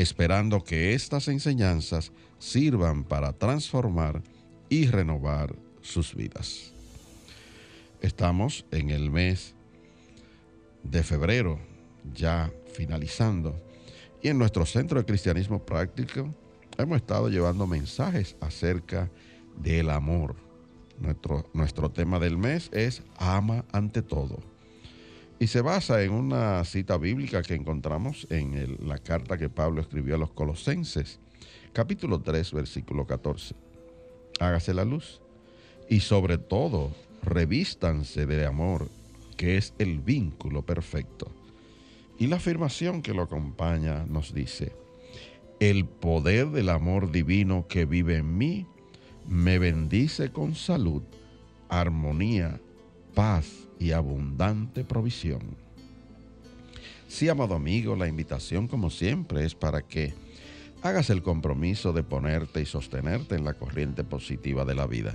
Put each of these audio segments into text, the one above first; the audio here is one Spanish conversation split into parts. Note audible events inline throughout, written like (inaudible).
esperando que estas enseñanzas sirvan para transformar y renovar sus vidas. Estamos en el mes de febrero, ya finalizando, y en nuestro Centro de Cristianismo Práctico hemos estado llevando mensajes acerca del amor. Nuestro, nuestro tema del mes es ama ante todo y se basa en una cita bíblica que encontramos en la carta que Pablo escribió a los Colosenses, capítulo 3, versículo 14. Hágase la luz y sobre todo revístanse de amor, que es el vínculo perfecto. Y la afirmación que lo acompaña nos dice, el poder del amor divino que vive en mí me bendice con salud, armonía, paz y abundante provisión. Sí, amado amigo, la invitación como siempre es para que hagas el compromiso de ponerte y sostenerte en la corriente positiva de la vida.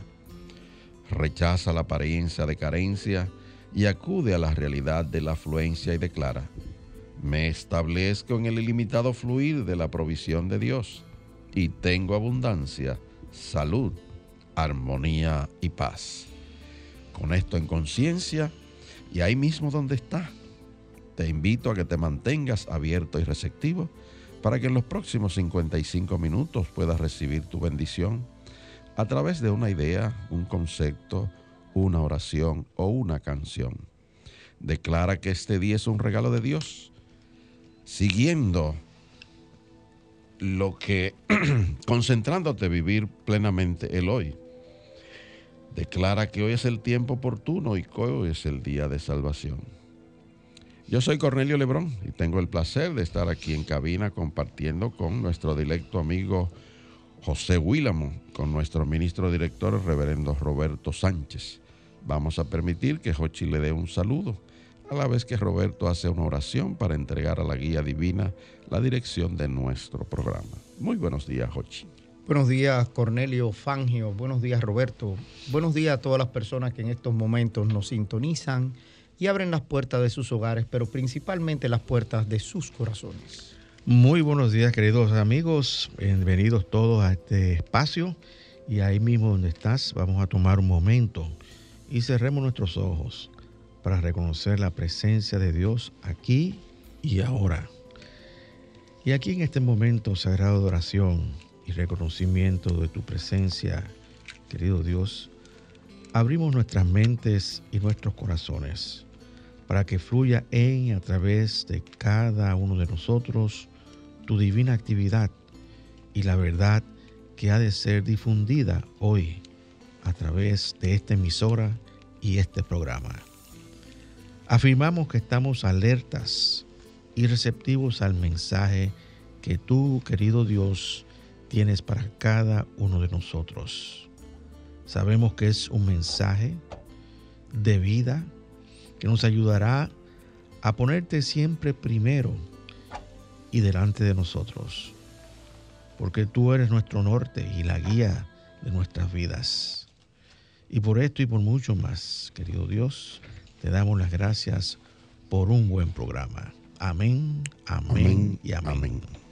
Rechaza la apariencia de carencia y acude a la realidad de la afluencia y declara, me establezco en el ilimitado fluir de la provisión de Dios y tengo abundancia, salud, armonía y paz. Con esto en conciencia y ahí mismo donde está, te invito a que te mantengas abierto y receptivo para que en los próximos 55 minutos puedas recibir tu bendición a través de una idea, un concepto, una oración o una canción. Declara que este día es un regalo de Dios, siguiendo lo que, (clears throat) concentrándote a vivir plenamente el hoy Declara que hoy es el tiempo oportuno y que hoy es el día de salvación. Yo soy Cornelio Lebrón y tengo el placer de estar aquí en cabina compartiendo con nuestro directo amigo José Willamo, con nuestro ministro director, el reverendo Roberto Sánchez. Vamos a permitir que Jochi le dé un saludo, a la vez que Roberto hace una oración para entregar a la guía divina la dirección de nuestro programa. Muy buenos días, Jochi. Buenos días, Cornelio Fangio. Buenos días, Roberto. Buenos días a todas las personas que en estos momentos nos sintonizan y abren las puertas de sus hogares, pero principalmente las puertas de sus corazones. Muy buenos días, queridos amigos. Bienvenidos todos a este espacio. Y ahí mismo donde estás, vamos a tomar un momento y cerremos nuestros ojos para reconocer la presencia de Dios aquí y ahora. Y aquí en este momento sagrado de oración, y reconocimiento de tu presencia, querido Dios, abrimos nuestras mentes y nuestros corazones para que fluya en y a través de cada uno de nosotros tu divina actividad y la verdad que ha de ser difundida hoy a través de esta emisora y este programa. Afirmamos que estamos alertas y receptivos al mensaje que tú, querido Dios, tienes para cada uno de nosotros. Sabemos que es un mensaje de vida que nos ayudará a ponerte siempre primero y delante de nosotros, porque tú eres nuestro norte y la guía de nuestras vidas. Y por esto y por mucho más, querido Dios, te damos las gracias por un buen programa. Amén, amén, y amén.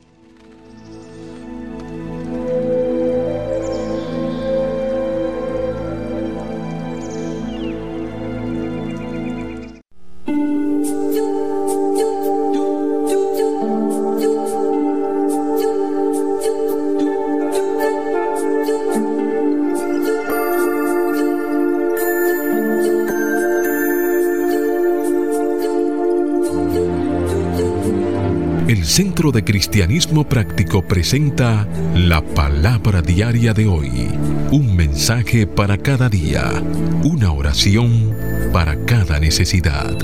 Centro de Cristianismo Práctico presenta la palabra diaria de hoy. Un mensaje para cada día. Una oración para cada necesidad.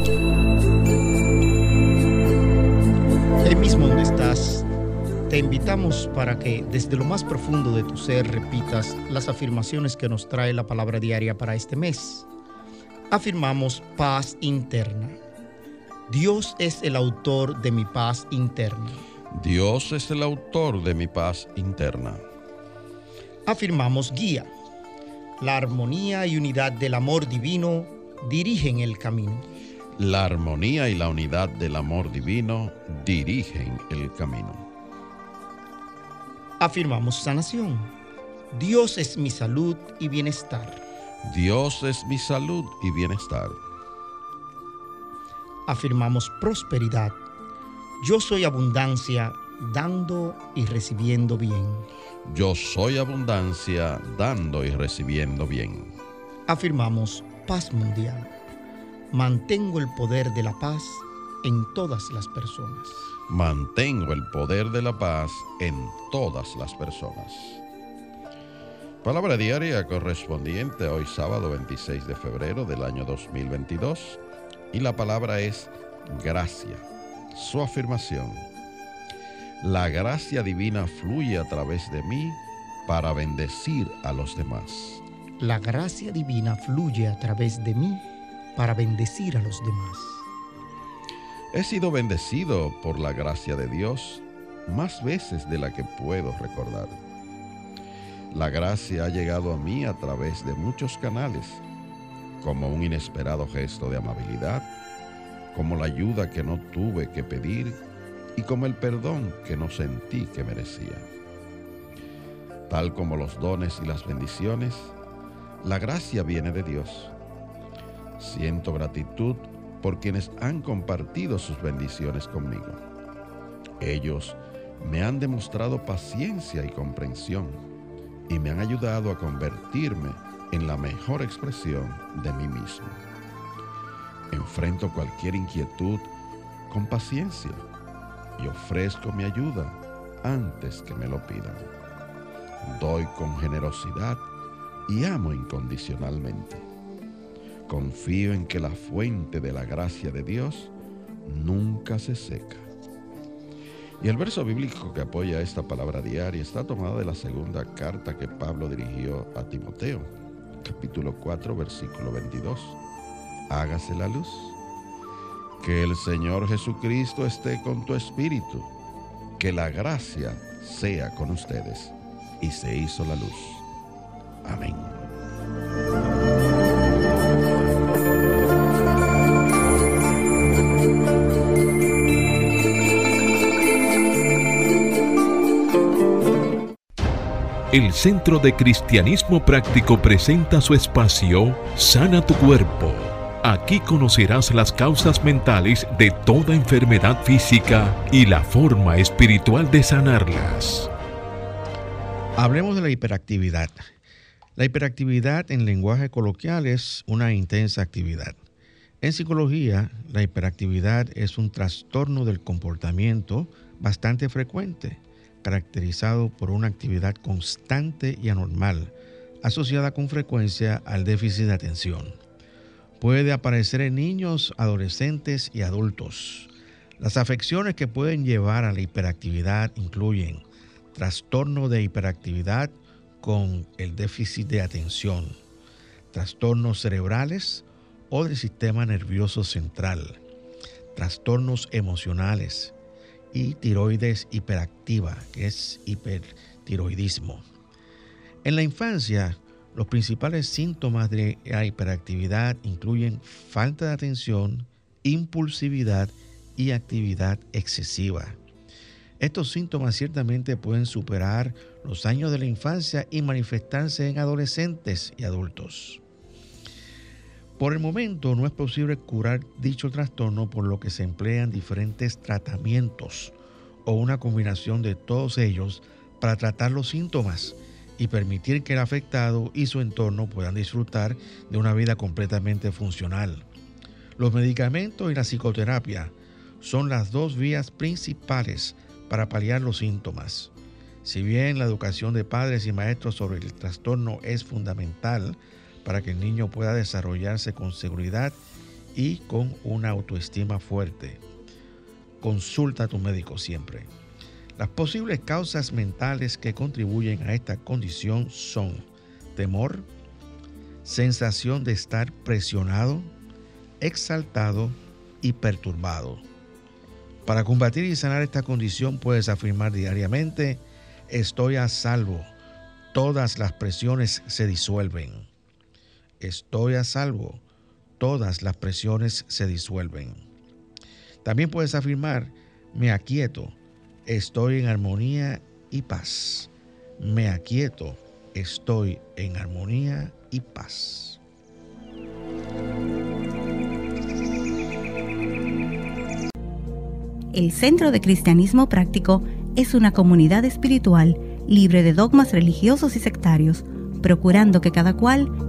Ahí mismo donde estás, te invitamos para que desde lo más profundo de tu ser repitas las afirmaciones que nos trae la palabra diaria para este mes. Afirmamos paz interna. Dios es el autor de mi paz interna. Dios es el autor de mi paz interna. Afirmamos guía. La armonía y unidad del amor divino dirigen el camino. La armonía y la unidad del amor divino dirigen el camino. Afirmamos sanación. Dios es mi salud y bienestar. Dios es mi salud y bienestar afirmamos prosperidad. Yo soy abundancia, dando y recibiendo bien. Yo soy abundancia, dando y recibiendo bien. Afirmamos paz mundial. Mantengo el poder de la paz en todas las personas. Mantengo el poder de la paz en todas las personas. Palabra diaria correspondiente hoy sábado 26 de febrero del año 2022 y la palabra es gracia. Su afirmación. La gracia divina fluye a través de mí para bendecir a los demás. La gracia divina fluye a través de mí para bendecir a los demás. He sido bendecido por la gracia de Dios más veces de la que puedo recordar. La gracia ha llegado a mí a través de muchos canales como un inesperado gesto de amabilidad, como la ayuda que no tuve que pedir y como el perdón que no sentí que merecía. Tal como los dones y las bendiciones, la gracia viene de Dios. Siento gratitud por quienes han compartido sus bendiciones conmigo. Ellos me han demostrado paciencia y comprensión y me han ayudado a convertirme en la mejor expresión de mí mismo. Enfrento cualquier inquietud con paciencia y ofrezco mi ayuda antes que me lo pidan. Doy con generosidad y amo incondicionalmente. Confío en que la fuente de la gracia de Dios nunca se seca. Y el verso bíblico que apoya esta palabra diaria está tomado de la segunda carta que Pablo dirigió a Timoteo capítulo 4, versículo 22. Hágase la luz. Que el Señor Jesucristo esté con tu espíritu. Que la gracia sea con ustedes. Y se hizo la luz. Amén. El Centro de Cristianismo Práctico presenta su espacio Sana tu Cuerpo. Aquí conocerás las causas mentales de toda enfermedad física y la forma espiritual de sanarlas. Hablemos de la hiperactividad. La hiperactividad en lenguaje coloquial es una intensa actividad. En psicología, la hiperactividad es un trastorno del comportamiento bastante frecuente caracterizado por una actividad constante y anormal, asociada con frecuencia al déficit de atención. Puede aparecer en niños, adolescentes y adultos. Las afecciones que pueden llevar a la hiperactividad incluyen trastorno de hiperactividad con el déficit de atención, trastornos cerebrales o del sistema nervioso central, trastornos emocionales, y tiroides hiperactiva, que es hipertiroidismo. En la infancia, los principales síntomas de la hiperactividad incluyen falta de atención, impulsividad y actividad excesiva. Estos síntomas ciertamente pueden superar los años de la infancia y manifestarse en adolescentes y adultos. Por el momento no es posible curar dicho trastorno por lo que se emplean diferentes tratamientos o una combinación de todos ellos para tratar los síntomas y permitir que el afectado y su entorno puedan disfrutar de una vida completamente funcional. Los medicamentos y la psicoterapia son las dos vías principales para paliar los síntomas. Si bien la educación de padres y maestros sobre el trastorno es fundamental para que el niño pueda desarrollarse con seguridad y con una autoestima fuerte, consulta a tu médico siempre. Las posibles causas mentales que contribuyen a esta condición son temor, sensación de estar presionado, exaltado y perturbado. Para combatir y sanar esta condición puedes afirmar diariamente, estoy a salvo, todas las presiones se disuelven. Estoy a salvo, todas las presiones se disuelven. También puedes afirmar, me aquieto, estoy en armonía y paz. Me aquieto, estoy en armonía y paz. El Centro de Cristianismo Práctico es una comunidad espiritual libre de dogmas religiosos y sectarios, procurando que cada cual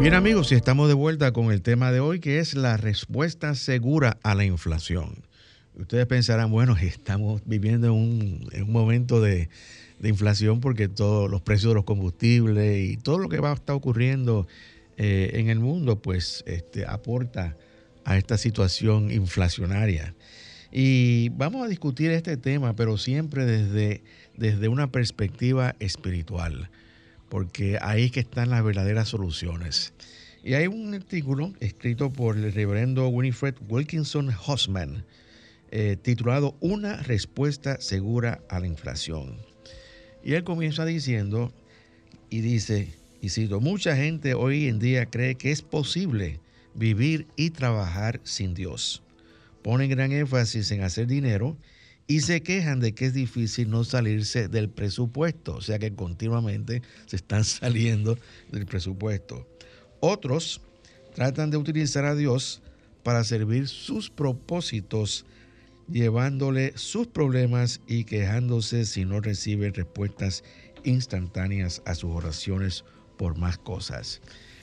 Bien amigos, y estamos de vuelta con el tema de hoy que es la respuesta segura a la inflación. Ustedes pensarán, bueno, (laughs) estamos viviendo en un, momento de, inflación porque todos los precios de los combustibles y todo lo que va a estar ocurriendo eh, en el mundo, pues este, aporta a esta situación inflacionaria. Y vamos a discutir este tema, pero siempre desde, desde una perspectiva espiritual, porque ahí que están las verdaderas soluciones. Y hay un artículo escrito por el reverendo Winifred Wilkinson Hosman, eh, titulado Una respuesta segura a la inflación. Y él comienza diciendo, y dice, y cito, mucha gente hoy en día cree que es posible vivir y trabajar sin Dios. Ponen gran énfasis en hacer dinero y se quejan de que es difícil no salirse del presupuesto, o sea que continuamente se están (laughs) saliendo del presupuesto. Otros tratan de utilizar a Dios para servir sus propósitos llevándole sus problemas y quejándose si no recibe respuestas instantáneas a sus oraciones por más cosas.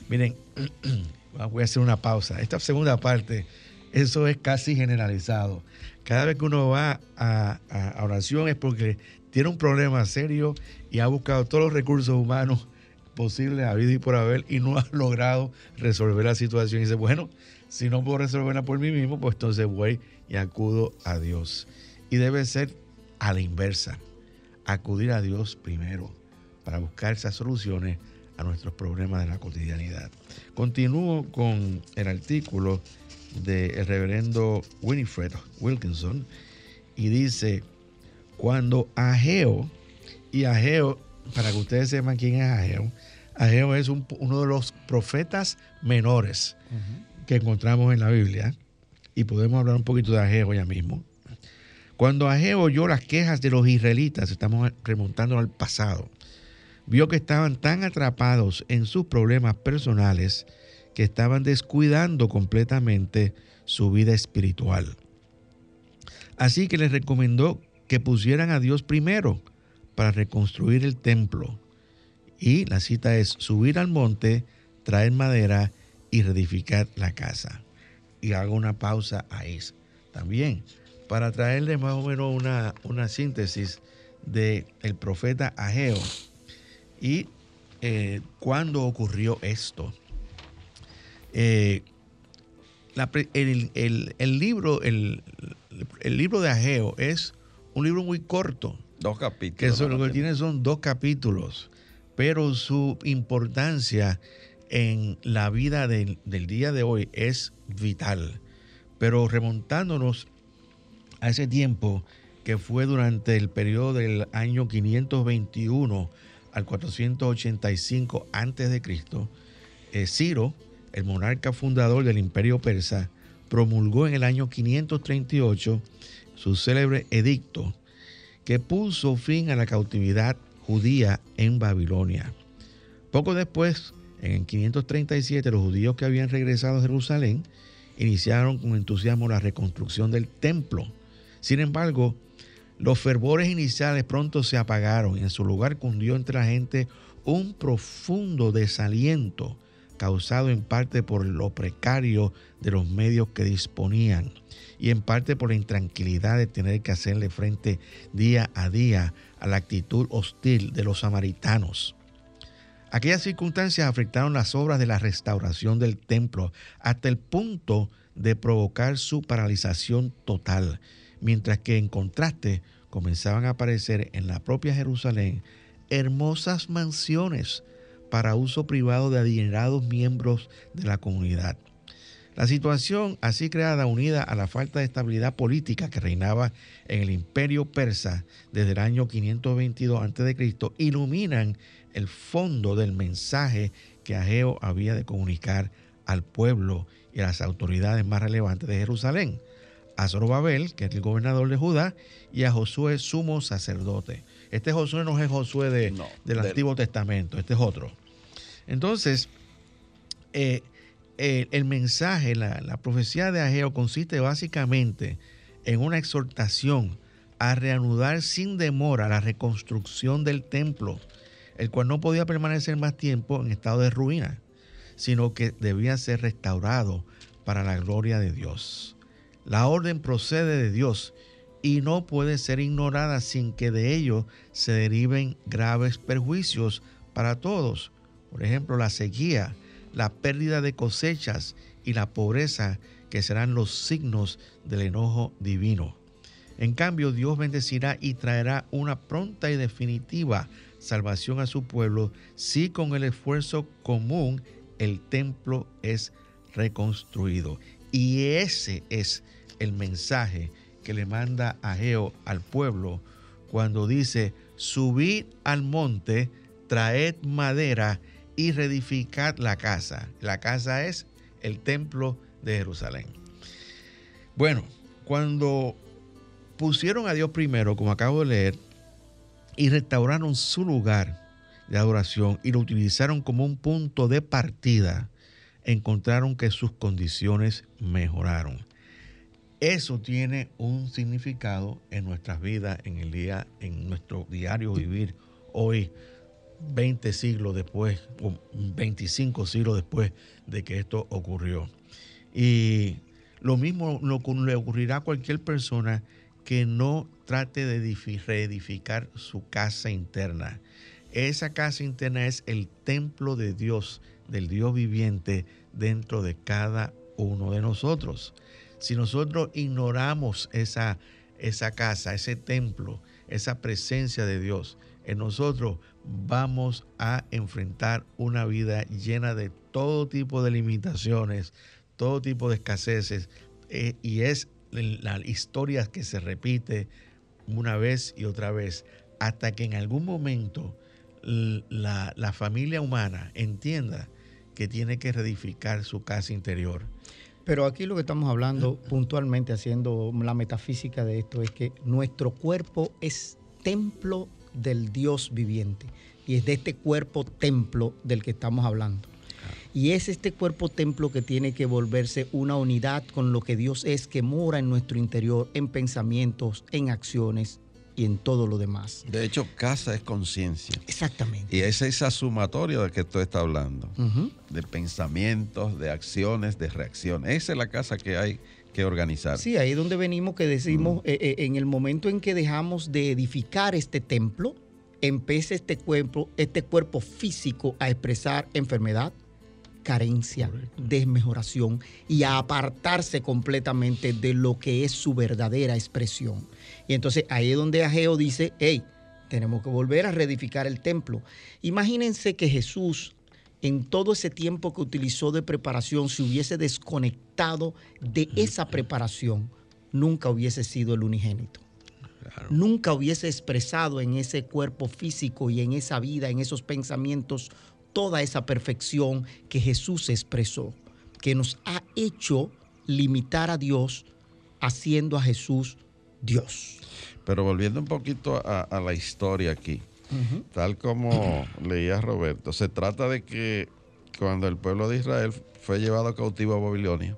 Miren, (clears throat) voy a hacer una pausa. Esta segunda parte, eso es casi generalizado. Cada vez que uno va a, oración es porque tiene un problema serio y ha buscado todos los recursos humanos posibles a vida y por haber y no ha (laughs) logrado resolver la situación. Y dice, bueno, si no puedo resolverla por mí mismo, pues entonces voy y acudo a Dios. Y debe ser a la inversa, acudir a Dios primero para buscar esas soluciones a nuestros problemas de la cotidianidad. Continúo con el artículo del reverendo Winifred Wilkinson y dice, cuando Ageo, y Ageo, para que ustedes sepan quién es Ageo, Ageo es uno de los profetas menores que encontramos en la Biblia, y podemos hablar un poquito de Ageo ya mismo. Cuando Ageo oyó las quejas de los israelitas, estamos remontando al pasado, vio que estaban tan atrapados en sus problemas personales que estaban descuidando completamente su vida espiritual. Así que les recomendó que pusieran a Dios primero para reconstruir el templo. Y la cita es subir al monte, traer madera y reedificar la casa y hago una pausa ahí también para traerle más o menos una, una síntesis del el profeta Ageo y eh, cuándo ocurrió esto. Eh, el, libro, el, libro de Ageo es un libro muy corto. Dos capítulos. Que lo que tiene son dos capítulos, pero su importancia en la vida del, día de hoy es vital. Pero remontándonos a ese tiempo que fue durante el periodo del año 521 al 485 a.C., eh, Ciro, el monarca fundador del imperio persa, promulgó en el año 538 su célebre edicto que puso fin a la cautividad judía en Babilonia. Poco después, en 537, los judíos que habían regresado a Jerusalén iniciaron con entusiasmo la reconstrucción del templo. Sin embargo, los fervores iniciales pronto se apagaron y en su lugar cundió entre la gente un profundo desaliento causado en parte por lo precario de los medios que disponían y en parte por la intranquilidad de tener que hacerle frente día a día a la actitud hostil de los samaritanos. Aquellas circunstancias afectaron las obras de la restauración del templo hasta el punto de provocar su paralización total, mientras que en contraste comenzaban a aparecer en la propia Jerusalén hermosas mansiones para uso privado de adinerados miembros de la comunidad. La situación así creada, unida a la falta de estabilidad política que reinaba en el imperio persa desde el año 522 a.C., iluminan el fondo del mensaje que Ageo había de comunicar al pueblo y a las autoridades más relevantes de Jerusalén, a Zorobabel, que es el gobernador de Judá, y a Josué, sumo sacerdote. Este Josué no es Josué del Antiguo Testamento, este es otro. Entonces, eh, el mensaje, la, la, profecía de Ageo consiste básicamente en una exhortación a reanudar sin demora la reconstrucción del templo, el cual no podía permanecer más tiempo en estado de ruina, sino que debía ser restaurado para la gloria de Dios. La orden procede de Dios y no puede ser ignorada sin que de ello se deriven graves perjuicios para todos. Por ejemplo, la sequía, la pérdida de cosechas y la pobreza que serán los signos del enojo divino. En cambio, Dios bendecirá y traerá una pronta y definitiva salvación a su pueblo si con el esfuerzo común el templo es reconstruido. Y ese es el mensaje que le manda a Geo al pueblo cuando dice, subid al monte, traed madera y reedificad la casa. La casa es el templo de Jerusalén. Bueno, cuando pusieron a Dios primero, como acabo de leer, y restauraron su lugar de adoración y lo utilizaron como un punto de partida, encontraron que sus condiciones mejoraron. Eso tiene un significado en nuestras vidas, en el día, en nuestro diario vivir hoy, 20 siglos después, o 25 siglos después de que esto ocurrió. Y lo mismo le ocurrirá a cualquier persona que no trate de reedificar su casa interna. Esa casa interna es el templo de Dios, del Dios viviente dentro de cada uno de nosotros. Si nosotros ignoramos esa, esa casa, ese templo, esa presencia de Dios en nosotros, vamos a enfrentar una vida llena de todo tipo de limitaciones, todo tipo de escaseces, eh, y es la historia que se repite una vez y otra vez, hasta que en algún momento la, la familia humana entienda que tiene que reedificar su casa interior. Pero aquí lo que estamos hablando puntualmente, haciendo la metafísica de esto, es que nuestro cuerpo es templo del Dios viviente. Y es de este cuerpo templo del que estamos hablando. Y es este cuerpo templo que tiene que volverse una unidad con lo que Dios es, que mora en nuestro interior, en pensamientos, en acciones, y en todo lo demás. De hecho, casa es conciencia. Exactamente. Y es esa sumatoria de que tú estás hablando, de pensamientos, de acciones, de reacciones. Esa es la casa que hay que organizar. Sí, ahí es donde venimos que decimos, eh, eh, en el momento en que dejamos de edificar este templo, empieza este cuerpo, este cuerpo físico a expresar enfermedad, carencia, desmejoración y a apartarse completamente de lo que es su verdadera expresión. Y entonces ahí es donde Ageo dice, hey, tenemos que volver a reedificar el templo. Imagínense que Jesús en todo ese tiempo que utilizó de preparación se hubiese desconectado de esa preparación, nunca hubiese sido el unigénito. Nunca hubiese expresado en ese cuerpo físico y en esa vida, en esos pensamientos, toda esa perfección que Jesús expresó, que nos ha hecho limitar a Dios haciendo a Jesús Dios. Pero volviendo un poquito a, la historia aquí, tal como leía Roberto, se trata de que cuando el pueblo de Israel fue llevado cautivo a Babilonia,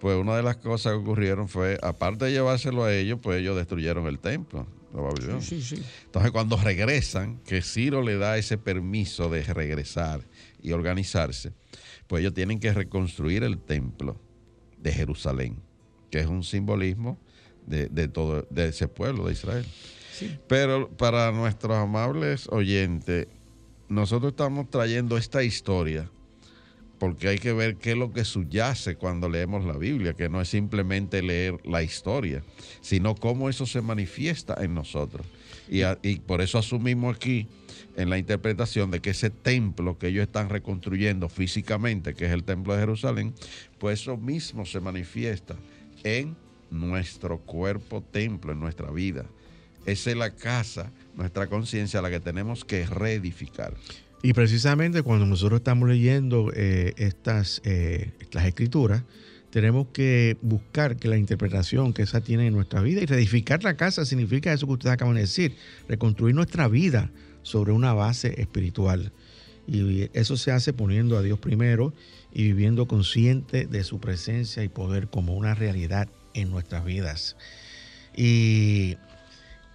pues una de las cosas que ocurrieron fue, aparte de llevárselo a ellos, pues ellos destruyeron el templo. De sí, sí, Entonces cuando regresan, que Ciro le da ese permiso de regresar y organizarse, pues ellos tienen que reconstruir el templo de Jerusalén, que es un simbolismo de, todo de ese pueblo de Israel. Pero para nuestros amables oyentes, nosotros estamos trayendo esta historia porque hay que ver qué es lo que subyace cuando leemos la Biblia, que no es simplemente leer la historia, sino cómo eso se manifiesta en nosotros. Y, y, por eso asumimos aquí en la interpretación de que ese templo que ellos están reconstruyendo físicamente, que es el templo de Jerusalén, pues eso mismo se manifiesta en nuestro cuerpo templo, en nuestra vida. Esa es la casa, nuestra conciencia, la que tenemos que reedificar. Y precisamente cuando nosotros estamos leyendo eh, estas, eh, estas escrituras, tenemos que buscar que la interpretación que esa tiene en nuestra vida y reedificar la casa significa eso que ustedes acaban de decir, reconstruir nuestra vida sobre una base espiritual. Y eso se hace poniendo a Dios primero y viviendo consciente de su presencia y poder como una realidad en nuestras vidas. Y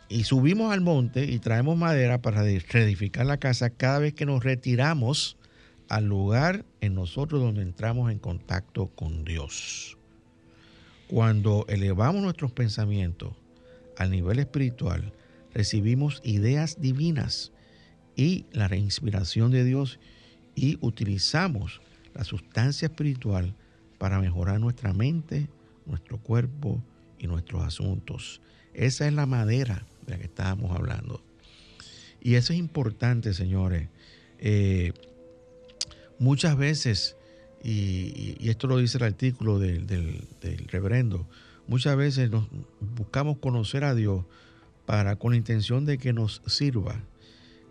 y subimos al monte y traemos madera para reedificar la casa cada vez que nos retiramos al lugar en nosotros donde entramos en contacto con Dios. Cuando elevamos nuestros pensamientos al nivel espiritual, recibimos ideas divinas y la reinspiración de Dios y utilizamos la sustancia espiritual para mejorar nuestra mente, nuestro cuerpo y nuestros asuntos. Esa es la madera de la que estábamos hablando. Y eso es importante, señores. Eh, muchas veces, y, esto lo dice el artículo del, del, reverendo, muchas veces nos buscamos conocer a Dios para con la intención de que nos sirva,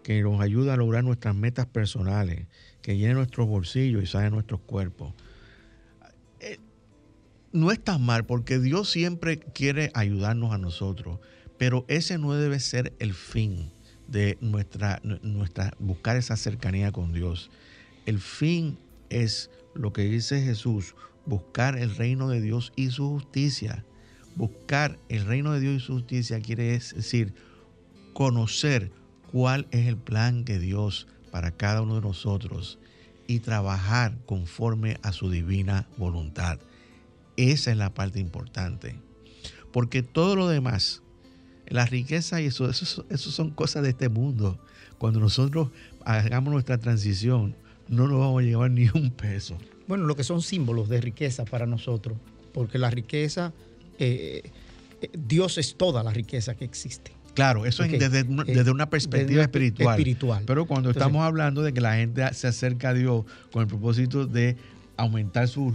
que nos ayude a lograr nuestras metas personales, que llene nuestros bolsillos y sane nuestros cuerpos. Eh, no es tan mal porque Dios siempre quiere ayudarnos a nosotros. Pero ese no debe ser el fin de nuestra, nuestra buscar esa cercanía con Dios. El fin es lo que dice Jesús, buscar el reino de Dios y su justicia. Buscar el reino de Dios y su justicia quiere decir conocer cuál es el plan de Dios para cada uno de nosotros y trabajar conforme a su divina voluntad. Esa es la parte importante. Porque todo lo demás la riqueza y eso, eso, son cosas de este mundo. Cuando nosotros hagamos nuestra transición, no nos vamos a llevar ni un peso. Bueno, lo que son símbolos de riqueza para nosotros, porque la riqueza, eh, eh, Dios es toda la riqueza que existe. Claro, eso es desde, eh, una perspectiva espiritual. espiritual. Pero cuando estamos hablando de que la gente se acerca a Dios con el propósito de aumentar sus,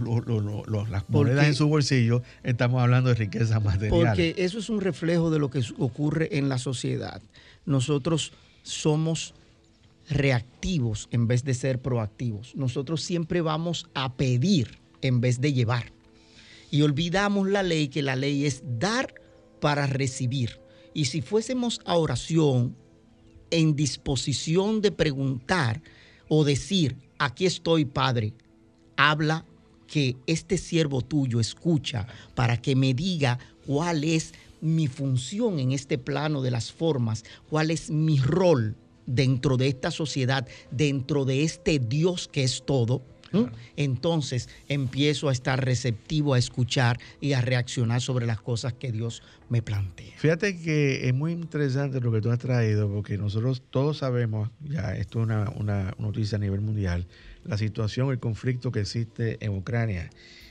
las monedas en su bolsillo, estamos hablando de riqueza material. Porque eso es un reflejo de lo que ocurre en la sociedad. Nosotros somos reactivos en vez de ser proactivos. Nosotros siempre vamos a pedir en vez de llevar. Y olvidamos la ley, que la ley es dar para recibir. Y si fuésemos a oración en disposición de preguntar o decir, aquí estoy, Padre, habla que este siervo tuyo escucha para que me diga cuál es mi función en este plano de las formas, cuál es mi rol dentro de esta sociedad, dentro de este Dios que es todo. Entonces empiezo a estar receptivo a escuchar y a reaccionar sobre las cosas que Dios me plantea. Fíjate que es muy interesante lo que tú has traído, porque nosotros todos sabemos, ya esto es una, una noticia a nivel mundial, la situación, el conflicto que existe en Ucrania.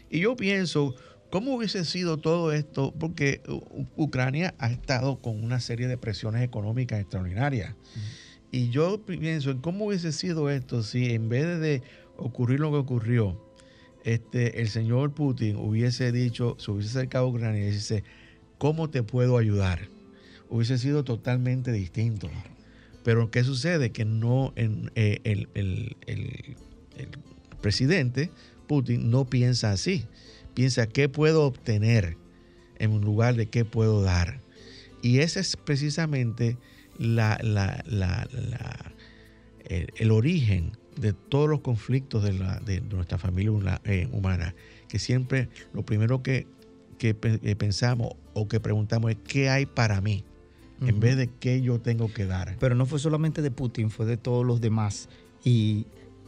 Y yo pienso, ¿cómo hubiese sido todo esto? Porque Ucrania ha estado con una serie de presiones económicas extraordinarias. Y yo pienso en cómo hubiese sido esto si en vez de ocurrir lo que ocurrió, este, el señor Putin hubiese dicho, se hubiese acercado a Ucrania y dice, ¿cómo te puedo ayudar? Hubiese sido totalmente distinto. Pero ¿qué sucede? Que no en, eh, el, el presidente Putin no piensa así. Piensa qué puedo obtener en lugar de qué puedo dar. Y ese es precisamente la, el, origen de todos los conflictos de, de nuestra familia eh, humana, que siempre lo primero que, que, pensamos o que preguntamos es ¿qué hay para mí? En vez de qué yo tengo que dar. Pero no fue solamente de Putin, fue de todos los demás. Y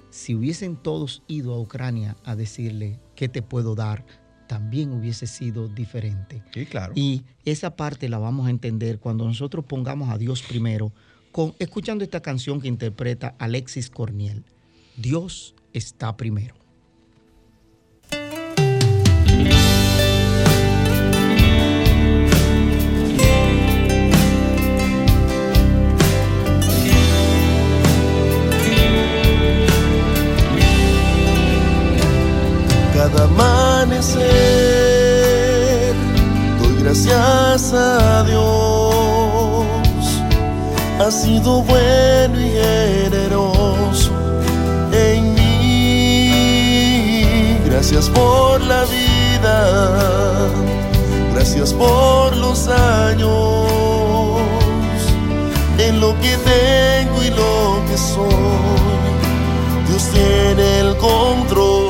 si hubiesen todos ido a Ucrania a decirle qué te puedo dar, también hubiese sido diferente. Sí, claro. Y esa parte la vamos a entender cuando nosotros pongamos a Dios primero, con, escuchando esta canción que interpreta Alexis Corniel. Dios está primero. Cada amanecer. Doy gracias a Dios, ha sido bueno y generoso en mí. Gracias por la vida, gracias por los años, en lo que tengo y lo que soy. Dios tiene el control.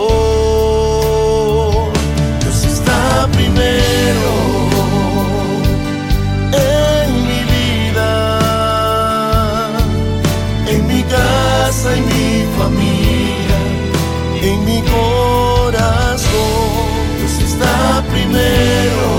Está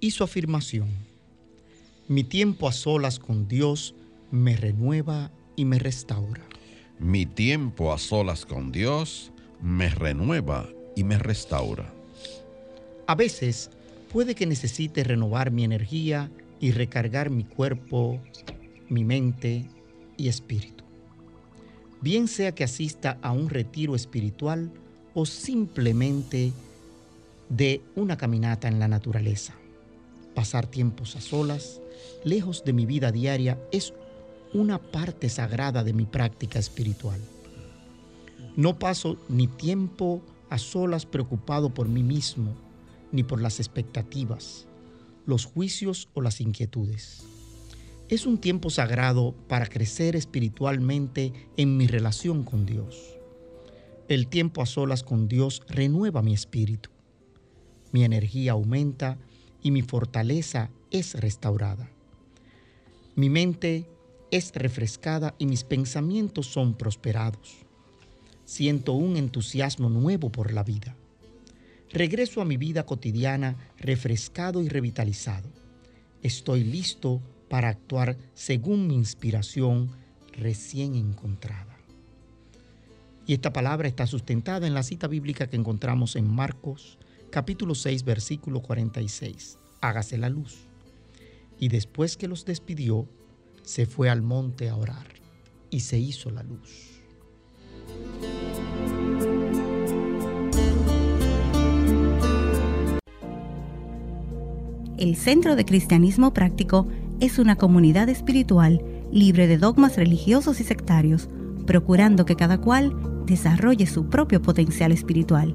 y su afirmación. Mi tiempo a solas con Dios me renueva y me restaura. Mi tiempo a solas con Dios me renueva y me restaura. A veces puede que necesite renovar mi energía y recargar mi cuerpo, mi mente y espíritu. Bien sea que asista a un retiro espiritual o simplemente de una caminata en la naturaleza. Pasar tiempos a solas, lejos de mi vida diaria, es una parte sagrada de mi práctica espiritual. No paso ni tiempo a solas preocupado por mí mismo, ni por las expectativas, los juicios o las inquietudes. Es un tiempo sagrado para crecer espiritualmente en mi relación con Dios. El tiempo a solas con Dios renueva mi espíritu. Mi energía aumenta y mi fortaleza es restaurada. Mi mente es refrescada y mis pensamientos son prosperados. Siento un entusiasmo nuevo por la vida regreso a mi vida cotidiana refrescado y revitalizado. Estoy listo para actuar según mi inspiración recién encontrada. Y esta palabra está sustentada en la cita bíblica que encontramos en Marcos capítulo 6 versículo 46. Hágase la luz. Y después que los despidió, se fue al monte a orar y se hizo la luz. El Centro de Cristianismo Práctico es una comunidad espiritual libre de dogmas religiosos y sectarios, procurando que cada cual desarrolle su propio potencial espiritual.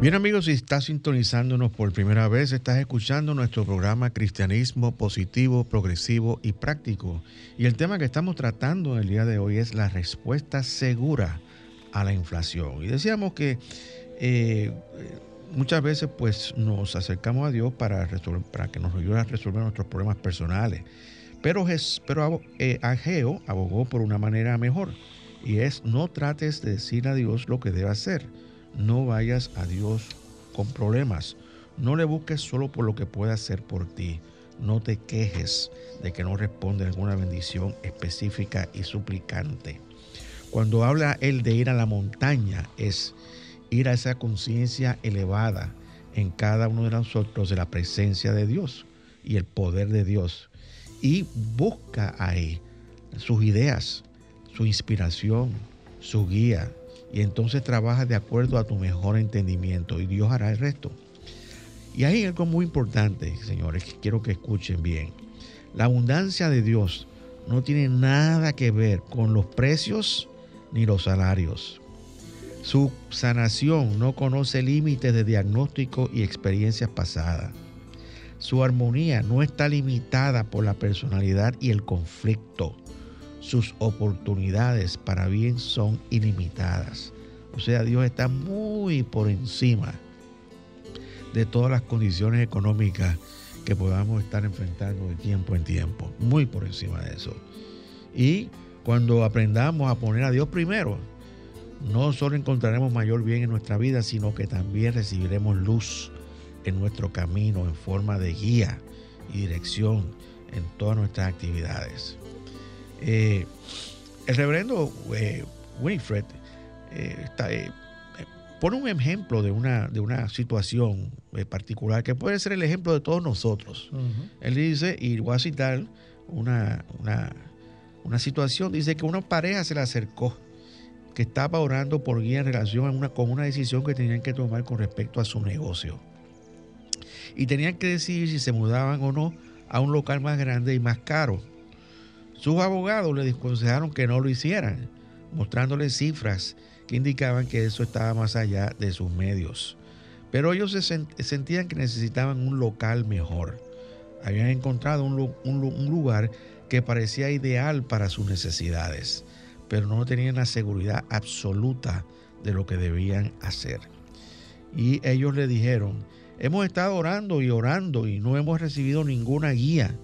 Bien amigos, si estás sintonizándonos por primera vez, estás escuchando nuestro programa Cristianismo Positivo, Progresivo y Práctico. Y el tema que estamos tratando el día de hoy es la respuesta segura a la inflación. Y decíamos que eh, muchas veces pues nos acercamos a Dios para, para que nos ayude a resolver nuestros problemas personales. Pero, pero eh, Ageo abogó por una manera mejor y es no trates de decir a Dios lo que debe hacer. No vayas a Dios con problemas. No le busques solo por lo que puede hacer por ti. No te quejes de que no responde alguna bendición específica y suplicante. Cuando habla él de ir a la montaña es ir a esa conciencia elevada en cada uno de nosotros de la presencia de Dios y el poder de Dios. Y busca ahí sus ideas, su inspiración, su guía. Y entonces trabaja de acuerdo a tu mejor entendimiento y Dios hará el resto. Y hay algo muy importante, señores, que quiero que escuchen bien. La abundancia de Dios no tiene nada que ver con los precios ni los salarios. Su sanación no conoce límites de diagnóstico y experiencias pasadas. Su armonía no está limitada por la personalidad y el conflicto. Sus oportunidades para bien son ilimitadas. O sea, Dios está muy por encima de todas las condiciones económicas que podamos estar enfrentando de tiempo en tiempo. Muy por encima de eso. Y cuando aprendamos a poner a Dios primero, no solo encontraremos mayor bien en nuestra vida, sino que también recibiremos luz en nuestro camino en forma de guía y dirección en todas nuestras actividades. Eh, el reverendo eh, Winifred eh, pone un ejemplo de una, de una situación eh, particular que puede ser el ejemplo de todos nosotros. Él dice, y voy a citar una, una, situación, dice que una pareja se le acercó que estaba orando por guía en relación a una, con una decisión que tenían que tomar con respecto a su negocio. Y tenían que decidir si se mudaban o no a un local más grande y más caro. Sus abogados le aconsejaron que no lo hicieran, mostrándoles cifras que indicaban que eso estaba más allá de sus medios. Pero ellos se sentían que necesitaban un local mejor. Habían encontrado un, lugar que parecía ideal para sus necesidades, pero no tenían la seguridad absoluta de lo que debían hacer. Y ellos le dijeron, hemos estado orando y orando y no hemos recibido ninguna guía.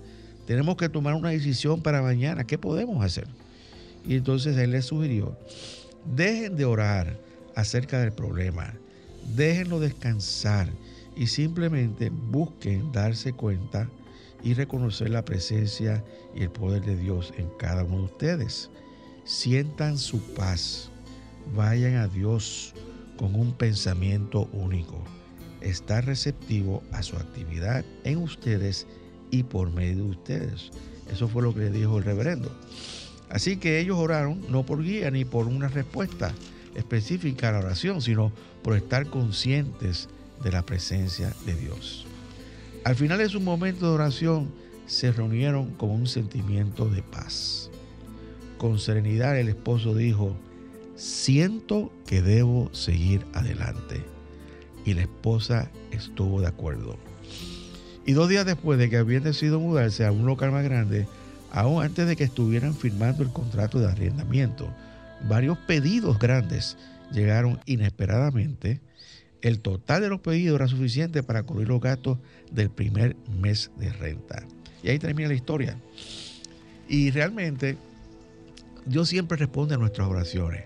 Tenemos que tomar una decisión para mañana. ¿Qué podemos hacer? Y entonces él les sugirió Dejen de orar acerca del problema, déjenlo descansar y simplemente busquen darse cuenta y reconocer la presencia y el poder de Dios en cada uno de ustedes. Sientan su paz, vayan a Dios con un pensamiento único, estar receptivo a su actividad en ustedes y por medio de ustedes. Eso fue lo que le dijo el reverendo. Así que ellos oraron no por guía ni por una respuesta específica a la oración, sino por estar conscientes de la presencia de Dios. Al final de su momento de oración, se reunieron con un sentimiento de paz. Con serenidad el esposo dijo, siento que debo seguir adelante. Y la esposa estuvo de acuerdo. Y dos días después de que habían decidido mudarse a un local más grande, aún antes de que estuvieran firmando el contrato de arrendamiento. Varios pedidos grandes llegaron inesperadamente. El total de los pedidos era suficiente para cubrir los gastos del primer mes de renta. Y ahí termina la historia. Y realmente Dios siempre responde a nuestras oraciones.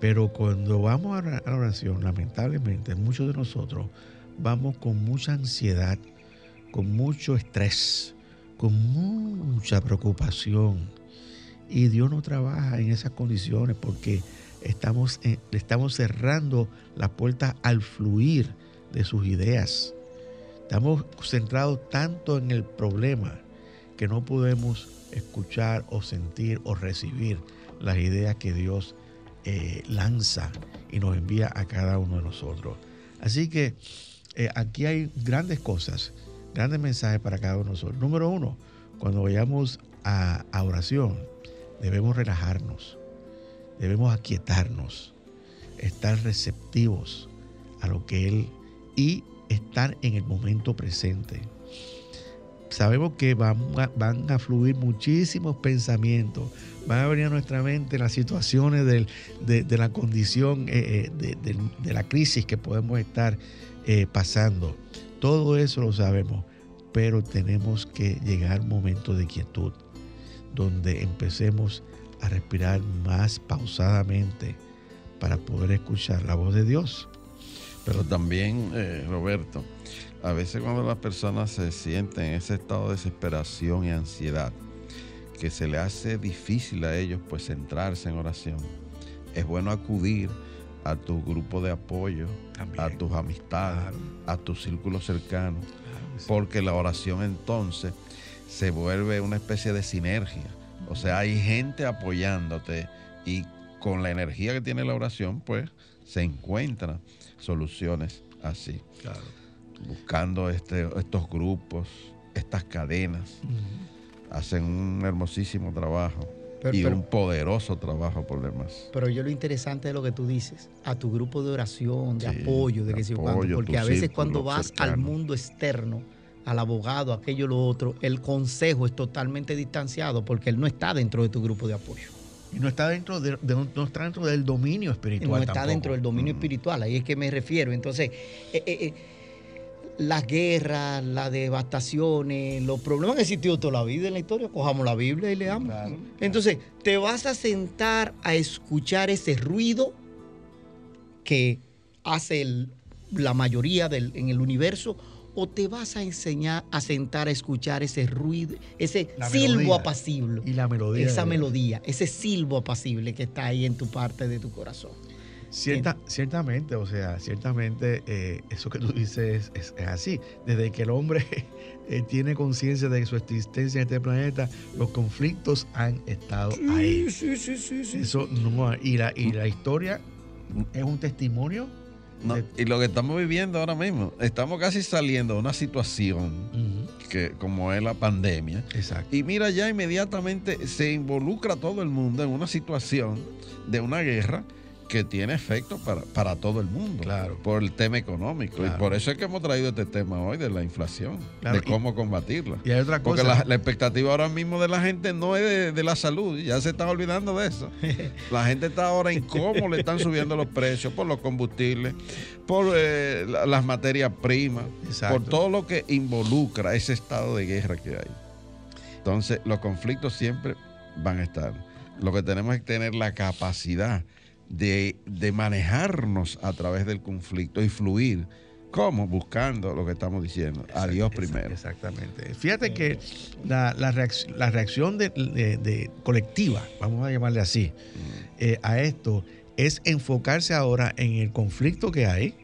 Pero cuando vamos a la oración, lamentablemente muchos de nosotros vamos con mucha ansiedad, con mucho estrés, con mucha preocupación. Y Dios no trabaja en esas condiciones porque estamos, eh, estamos cerrando la puerta al fluir de sus ideas. Estamos centrados tanto en el problema que no podemos escuchar o sentir o recibir las ideas que Dios eh, lanza y nos envía a cada uno de nosotros. Así que eh, aquí hay grandes cosas grandes mensajes para cada uno de nosotros. Número uno, cuando vayamos a, oración, debemos relajarnos, debemos aquietarnos, estar receptivos a lo que Él y estar en el momento presente. Sabemos que van a, fluir muchísimos pensamientos, van a venir a nuestra mente las situaciones de, la condición, eh, eh, de, la crisis que podemos estar eh, pasando. Todo eso lo sabemos, pero tenemos que llegar a un momento de quietud, donde empecemos a respirar más pausadamente para poder escuchar la voz de Dios. Pero también, eh, Roberto, a veces cuando las personas se sienten en ese estado de desesperación y ansiedad, que se le hace difícil a ellos pues centrarse en oración, es bueno acudir tu grupo de apoyo, a tus amistades, a tu círculo cercano, porque la oración entonces se vuelve una especie de sinergia. O sea, hay gente apoyándote y con la energía que tiene la oración, pues se encuentran soluciones así. Buscando este, estos grupos, estas cadenas, hacen un hermosísimo trabajo y un poderoso trabajo por demás. Pero yo lo interesante de lo que tú dices, a tu grupo de oración, de apoyo, de, que se porque a veces cuando vas al mundo externo, al abogado, aquello, lo otro, el consejo es totalmente distanciado porque él no está dentro de tu grupo de apoyo. Y no está dentro, de, no está dentro del dominio espiritual. No está dentro del dominio mm. espiritual, ahí es que me refiero. Entonces, eh, eh, eh las guerras, las devastaciones, los problemas que existido toda la vida en la historia, cojamos la Biblia y leamos. Entonces, te vas a sentar a escuchar ese ruido que hace la mayoría del, en el universo o te vas a enseñar a sentar a escuchar ese ruido, ese silbo apacible. Y la melodía. Esa melodía, ese silbo apacible que está ahí en tu parte de tu corazón. Cierta, ciertamente, o sea, ciertamente eh, eso que tú dices es, es, así. Desde que el hombre (laughs) eh, tiene conciencia de su existencia en este planeta, los conflictos han estado ahí. Sí, sí, sí, sí. Eso no, y la, y la historia es un testimonio. No, de- y lo que estamos viviendo ahora mismo, estamos casi saliendo de una situación que como es la pandemia. Exacto. Y mira, ya inmediatamente se involucra todo el mundo en una situación de una guerra que tiene efecto para, para todo el mundo. Claro. Por el tema económico. Claro. Y por eso es que hemos traído este tema hoy de la inflación, Claro, de cómo combatirla. Y hay otra Porque la, la expectativa ahora mismo de la gente no es de, de la salud, ya se están olvidando de eso. (laughs) La gente está ahora en cómo le están subiendo los precios por los combustibles, por eh, la- las materias primas, Exacto. por todo lo que involucra ese estado de guerra que hay. Entonces, los conflictos siempre van a estar. Lo que tenemos es tener la capacidad de, de manejarnos a través del conflicto y fluir. ¿Cómo? Buscando lo que estamos diciendo. A Dios primero. Exactamente. Fíjate que la, la reacc- la reacción de, de- de colectiva, vamos a llamarle así, eh, a esto es enfocarse ahora en el conflicto que hay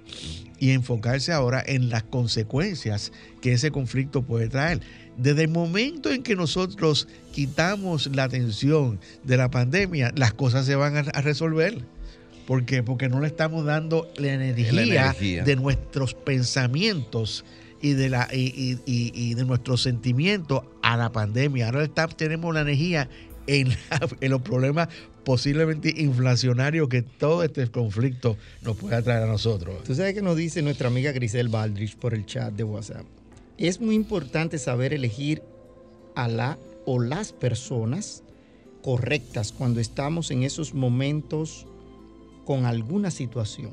y enfocarse ahora en las consecuencias que ese conflicto puede traer. Desde el momento en que nosotros quitamos la atención de la pandemia, las cosas se van a, a resolver. ¿Por qué? Porque no le estamos dando la energía, energía. de nuestros pensamientos y de, la, y, y- y- y de nuestros sentimientos a la pandemia. Ahora está- tenemos la energía en, la- en los problemas posiblemente inflacionarios que todo este conflicto nos puede traer a nosotros. Tú sabes que nos dice nuestra amiga Grisel Baldrich por el chat de WhatsApp. Es muy importante saber elegir a la o las personas correctas cuando estamos en esos momentos con alguna situación.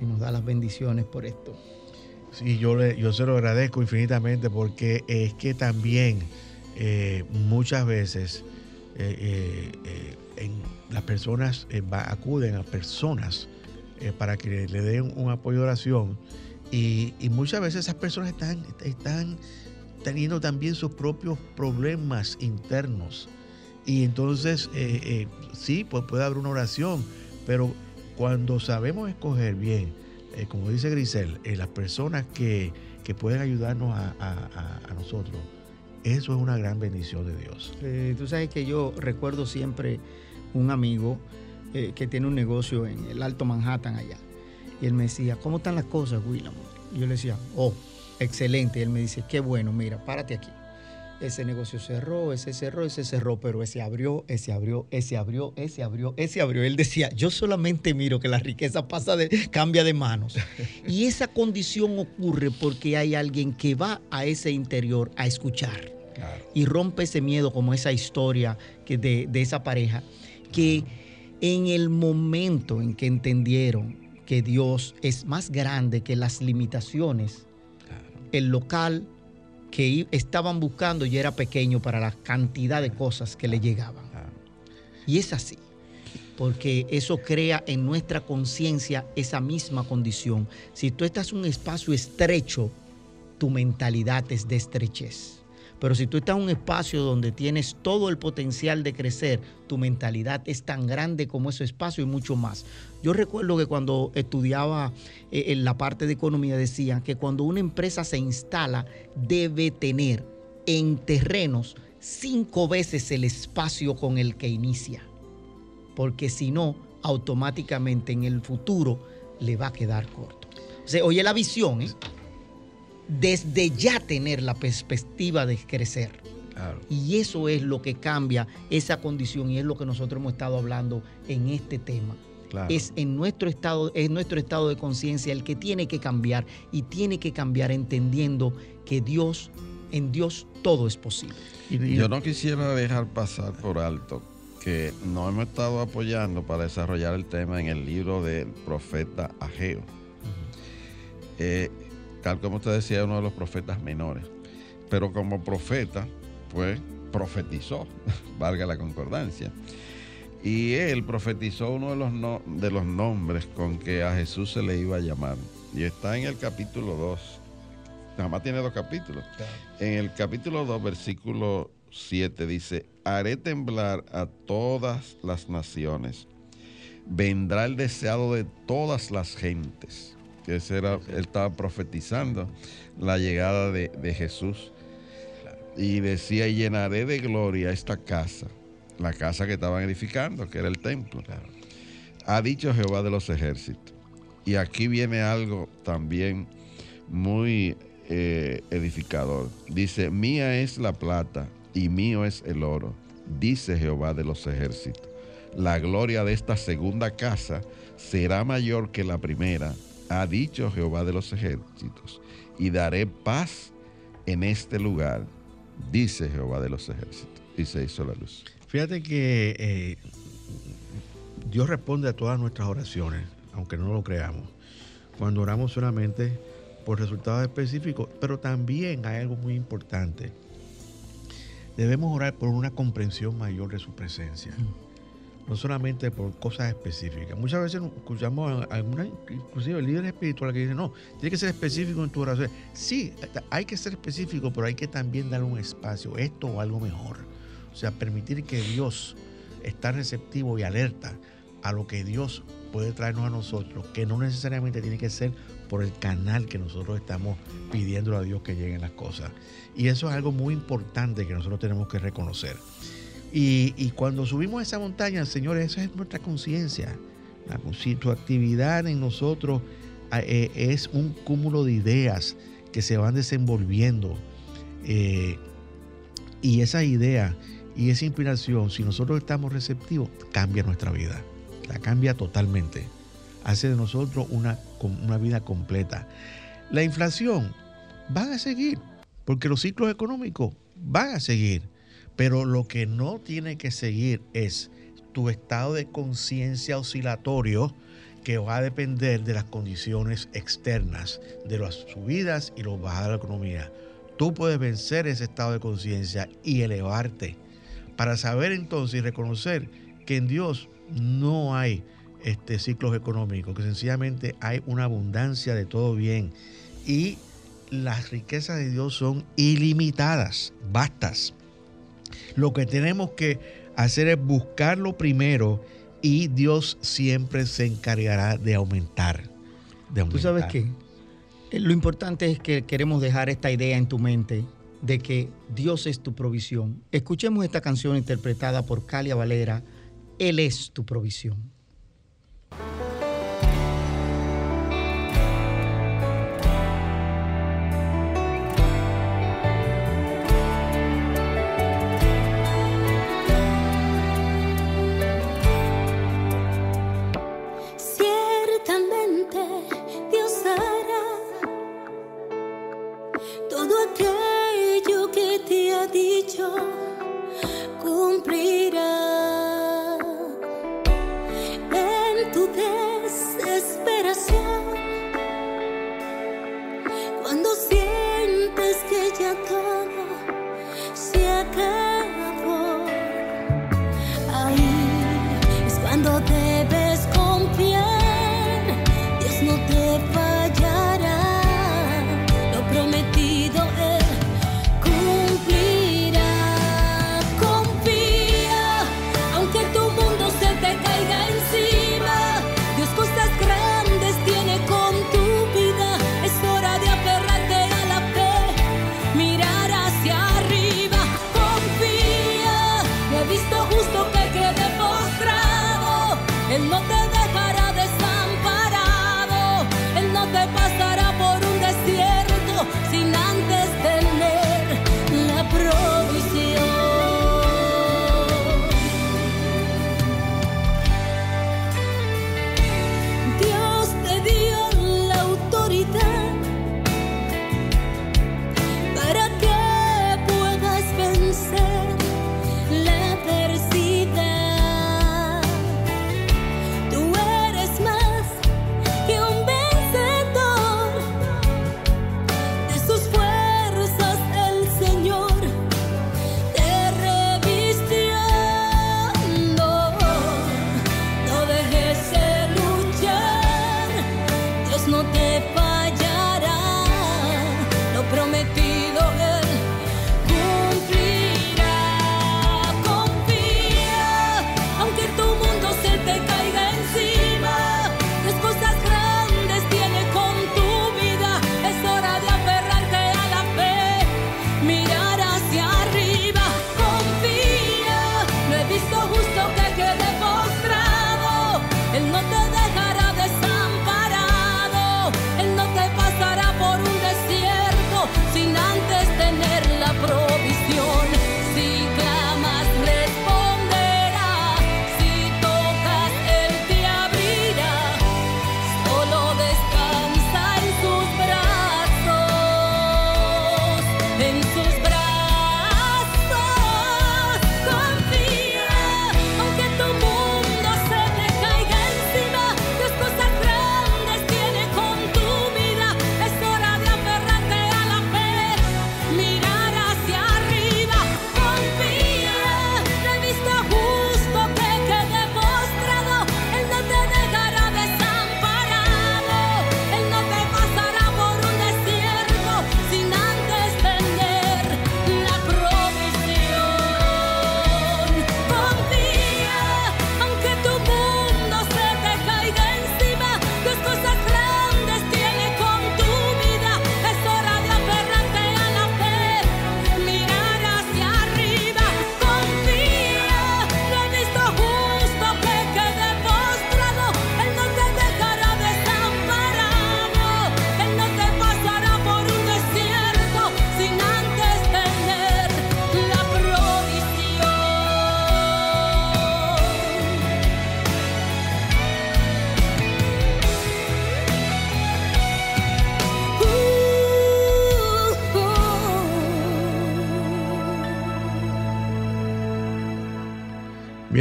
Y nos da las bendiciones por esto. Sí, yo, yo se lo agradezco infinitamente porque es que también eh, muchas veces eh, eh, las personas acuden a personas para que le den un apoyo de oración y, muchas veces esas personas están, están teniendo también sus propios problemas internos. Y entonces, eh, eh, sí, pues puede haber una oración, pero cuando sabemos escoger bien, eh, como dice Grisel, las personas que, que pueden ayudarnos a, nosotros, eso es una gran bendición de Dios. Tú sabes que yo recuerdo siempre un amigo que tiene un negocio en el Alto Manhattan allá. Y él me decía, ¿cómo están las cosas, William? Y yo le decía, oh, excelente. Y él me dice, qué bueno, mira, párate aquí. Ese negocio cerró, ese cerró, ese cerró, pero ese abrió, ese abrió, ese abrió, ese abrió, ese abrió. Él decía, yo solamente miro que la riqueza pasa de, cambia de manos. (laughs) Y esa condición ocurre porque hay alguien que va a ese interior a escuchar y rompe ese miedo como esa historia que de, de esa pareja, que en el momento en que entendieron que Dios es más grande que las limitaciones, el local que estaban buscando ya era pequeño para la cantidad de cosas que le llegaban. Y es así, porque eso crea en nuestra conciencia esa misma condición. Si tú estás en un espacio estrecho, tu mentalidad es de estrechez. Pero si tú estás en un espacio donde tienes todo el potencial de crecer, tu mentalidad es tan grande como ese espacio y mucho más. Yo recuerdo que cuando estudiaba eh, en la parte de economía decían que cuando una empresa se instala debe tener en terrenos cinco veces el espacio con el que inicia. Porque si no, automáticamente en el futuro le va a quedar corto. O sea, oye la visión, ¿eh? Desde ya tener la perspectiva de crecer. Claro. Y eso es lo que cambia esa condición y es lo que nosotros hemos estado hablando en este tema. Claro. Es en nuestro estado, es nuestro estado de conciencia el que tiene que cambiar y tiene que cambiar entendiendo que Dios, en Dios todo es posible. Y- y- Yo no quisiera dejar pasar por alto que nos hemos estado apoyando para desarrollar el tema en el libro del profeta Ageo. Eh, tal como usted decía, uno de los profetas menores. Pero como profeta, pues profetizó, (laughs) valga la concordancia. Y él profetizó uno de los, no- de los nombres con que a Jesús se le iba a llamar. Y está en el capítulo 2. Nada más tiene dos capítulos. En el capítulo 2, versículo 7 dice, haré temblar a todas las naciones. vendrá el deseado de todas las gentes. Que era, él estaba profetizando la llegada de, Jesús. Y decía, llenaré de gloria esta casa, la casa que estaban edificando, que era el templo. Ha dicho Jehová de los ejércitos. Y aquí viene algo también muy eh, edificador. Dice, mía es la plata y mío es el oro, dice Jehová de los ejércitos. La gloria de esta segunda casa será mayor que la primera, ha dicho Jehová de los ejércitos, y daré paz en este lugar, dice Jehová de los ejércitos. Y se hizo la luz. Fíjate que eh, Dios responde a todas nuestras oraciones, aunque no lo creamos. Cuando oramos solamente por resultados específicos, pero también hay algo muy importante. Debemos orar por una comprensión mayor de su presencia, no solamente por cosas específicas. Muchas veces escuchamos a alguna, inclusive líderes espirituales que dicen, no, tiene que ser específico en tu oración. Sí, hay que ser específico, pero hay que también dar un espacio, esto o algo mejor. O sea, permitir que Dios esté receptivo y alerta a lo que Dios puede traernos a nosotros, que no necesariamente tiene que ser por el canal que nosotros estamos pidiendo a Dios que lleguen las cosas. Y eso es algo muy importante que nosotros tenemos que reconocer. Y, cuando subimos esa montaña, señores, esa es nuestra conciencia. Su actividad en nosotros eh, es un cúmulo de ideas que se van desenvolviendo. Eh, y esa idea y esa inspiración, si nosotros estamos receptivos, cambia nuestra vida. La cambia totalmente hace de nosotros una, una vida completa. La inflación va a seguir, porque los ciclos económicos van a seguir, pero lo que no tiene que seguir es tu estado de conciencia oscilatorio que va a depender de las condiciones externas, de las subidas y los bajadas de la economía. Tú puedes vencer ese estado de conciencia y elevarte para saber entonces y reconocer que en Dios no hay este, ciclos económicos, que sencillamente hay una abundancia de todo bien y las riquezas de Dios son ilimitadas, bastas. Lo que tenemos que hacer es buscarlo primero y Dios siempre se encargará de aumentar. De aumentar. ¿Tú sabes qué? Eh, lo importante es que queremos dejar esta idea en tu mente de que Dios es tu provisión. Escuchemos esta canción interpretada por Calia Valera, Él es tu provisión.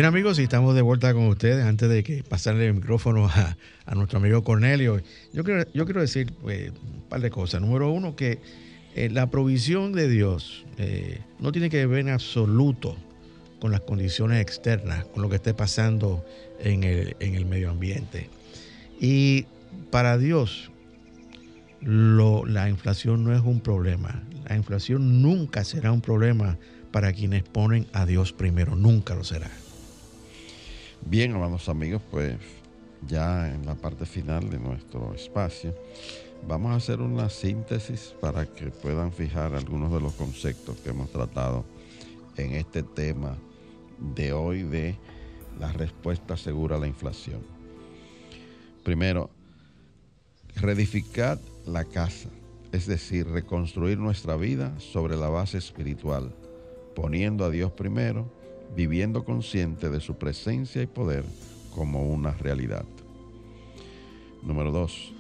Amigos, y estamos de vuelta con ustedes antes de que pasarle el micrófono a, nuestro amigo Cornelio. Yo quiero, yo quiero decir pues, un par de cosas. Número uno, que eh, la provisión de Dios eh, no tiene que ver en absoluto con las condiciones externas, con lo que esté pasando en el, en el medio ambiente. Y para Dios, la inflación no es un problema. La inflación nunca será un problema para quienes ponen a Dios primero, nunca lo será. Bien, amados amigos, pues ya en la parte final de nuestro espacio, vamos a hacer una síntesis para que puedan fijar algunos de los conceptos que hemos tratado en este tema de hoy de la respuesta segura a la inflación. Primero, reedificar la casa, es decir, reconstruir nuestra vida sobre la base espiritual, poniendo a Dios primero viviendo consciente de su presencia y poder como una realidad. Número 2.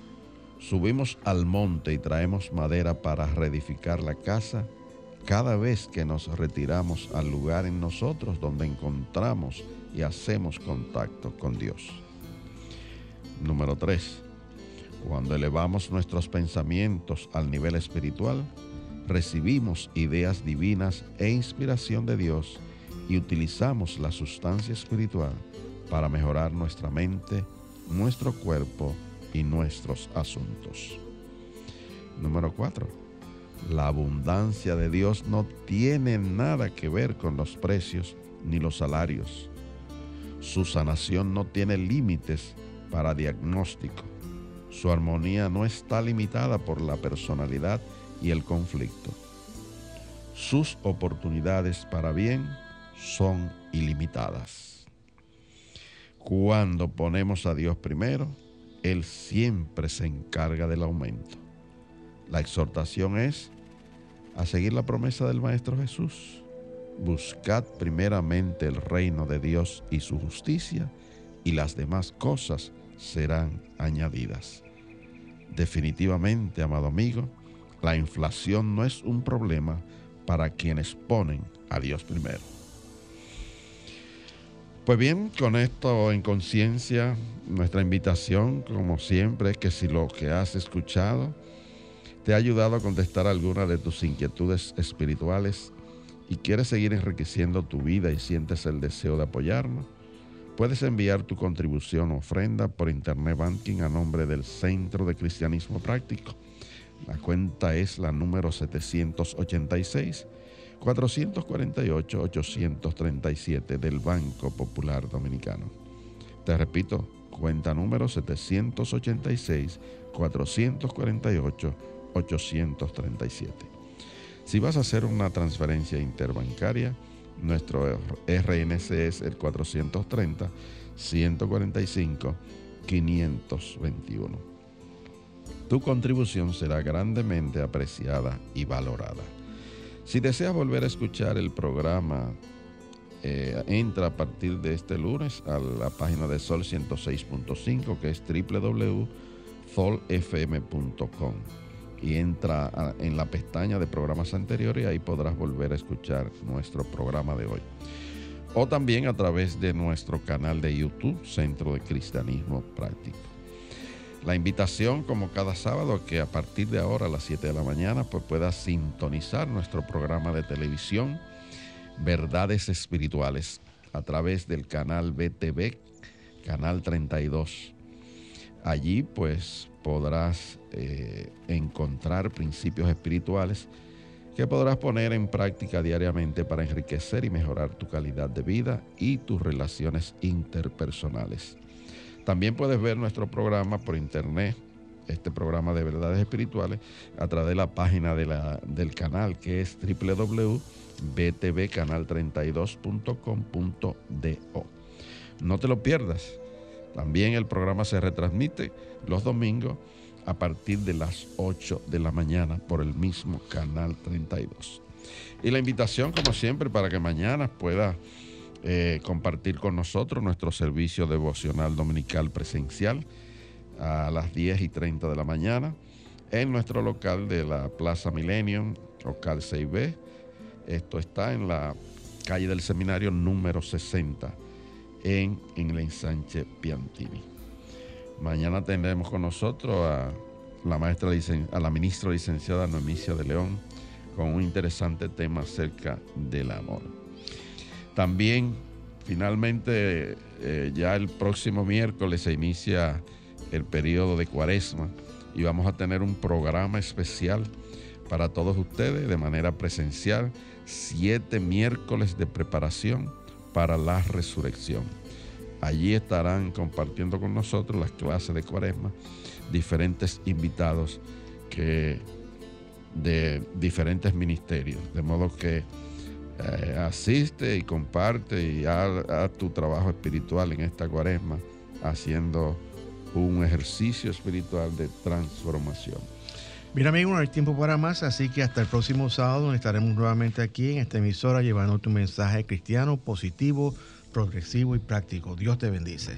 Subimos al monte y traemos madera para reedificar la casa cada vez que nos retiramos al lugar en nosotros donde encontramos y hacemos contacto con Dios. Número 3. Cuando elevamos nuestros pensamientos al nivel espiritual, recibimos ideas divinas e inspiración de Dios y utilizamos la sustancia espiritual para mejorar nuestra mente, nuestro cuerpo y nuestros asuntos. Número 4. La abundancia de Dios no tiene nada que ver con los precios ni los salarios. Su sanación no tiene límites para diagnóstico. Su armonía no está limitada por la personalidad y el conflicto. Sus oportunidades para bien son ilimitadas. Cuando ponemos a Dios primero, Él siempre se encarga del aumento. La exhortación es a seguir la promesa del Maestro Jesús. Buscad primeramente el reino de Dios y su justicia, y las demás cosas serán añadidas. Definitivamente, amado amigo, la inflación no es un problema para quienes ponen a Dios primero. Pues bien, con esto en conciencia, nuestra invitación, como siempre, es que si lo que has escuchado te ha ayudado a contestar alguna de tus inquietudes espirituales y quieres seguir enriqueciendo tu vida y sientes el deseo de apoyarnos, puedes enviar tu contribución o ofrenda por Internet Banking a nombre del Centro de Cristianismo Práctico. La cuenta es la número 786 448-837 del Banco Popular Dominicano. Te repito, cuenta número 786-448-837. Si vas a hacer una transferencia interbancaria, nuestro RNC es el 430-145-521. Tu contribución será grandemente apreciada y valorada. Si deseas volver a escuchar el programa, eh, entra a partir de este lunes a la página de Sol 106.5 que es www.solfm.com y entra en la pestaña de programas anteriores y ahí podrás volver a escuchar nuestro programa de hoy. O también a través de nuestro canal de YouTube, Centro de Cristianismo Práctico. La invitación, como cada sábado, que a partir de ahora a las 7 de la mañana, pues puedas sintonizar nuestro programa de televisión Verdades Espirituales a través del canal BTV, canal 32. Allí pues podrás eh, encontrar principios espirituales que podrás poner en práctica diariamente para enriquecer y mejorar tu calidad de vida y tus relaciones interpersonales. También puedes ver nuestro programa por internet, este programa de verdades espirituales, a través de la página del canal que es www.btvcanal32.com.do. No te lo pierdas. También el programa se retransmite los domingos a partir de las 8 de la mañana por el mismo canal 32. Y la invitación, como siempre, para que mañana pueda eh, compartir con nosotros nuestro servicio devocional dominical presencial a las 10 y 30 de la mañana en nuestro local de la Plaza Millennium, local 6B. Esto está en la calle del Seminario número 60, en, en el ensanche Piantini. Mañana tendremos con nosotros a la maestra a la ministra licenciada Noemicia de León con un interesante tema acerca del amor. También, finalmente, eh, ya el próximo miércoles se inicia el periodo de cuaresma y vamos a tener un programa especial para todos ustedes de manera presencial, siete miércoles de preparación para la resurrección. Allí estarán compartiendo con nosotros las clases de cuaresma diferentes invitados que de diferentes ministerios, de modo que eh, asiste y comparte y haga tu trabajo espiritual en esta cuaresma, haciendo un ejercicio espiritual de transformación. Mira, amigo, no hay tiempo para más, así que hasta el próximo sábado estaremos nuevamente aquí en esta emisora llevando tu mensaje cristiano positivo, progresivo y práctico. Dios te bendice.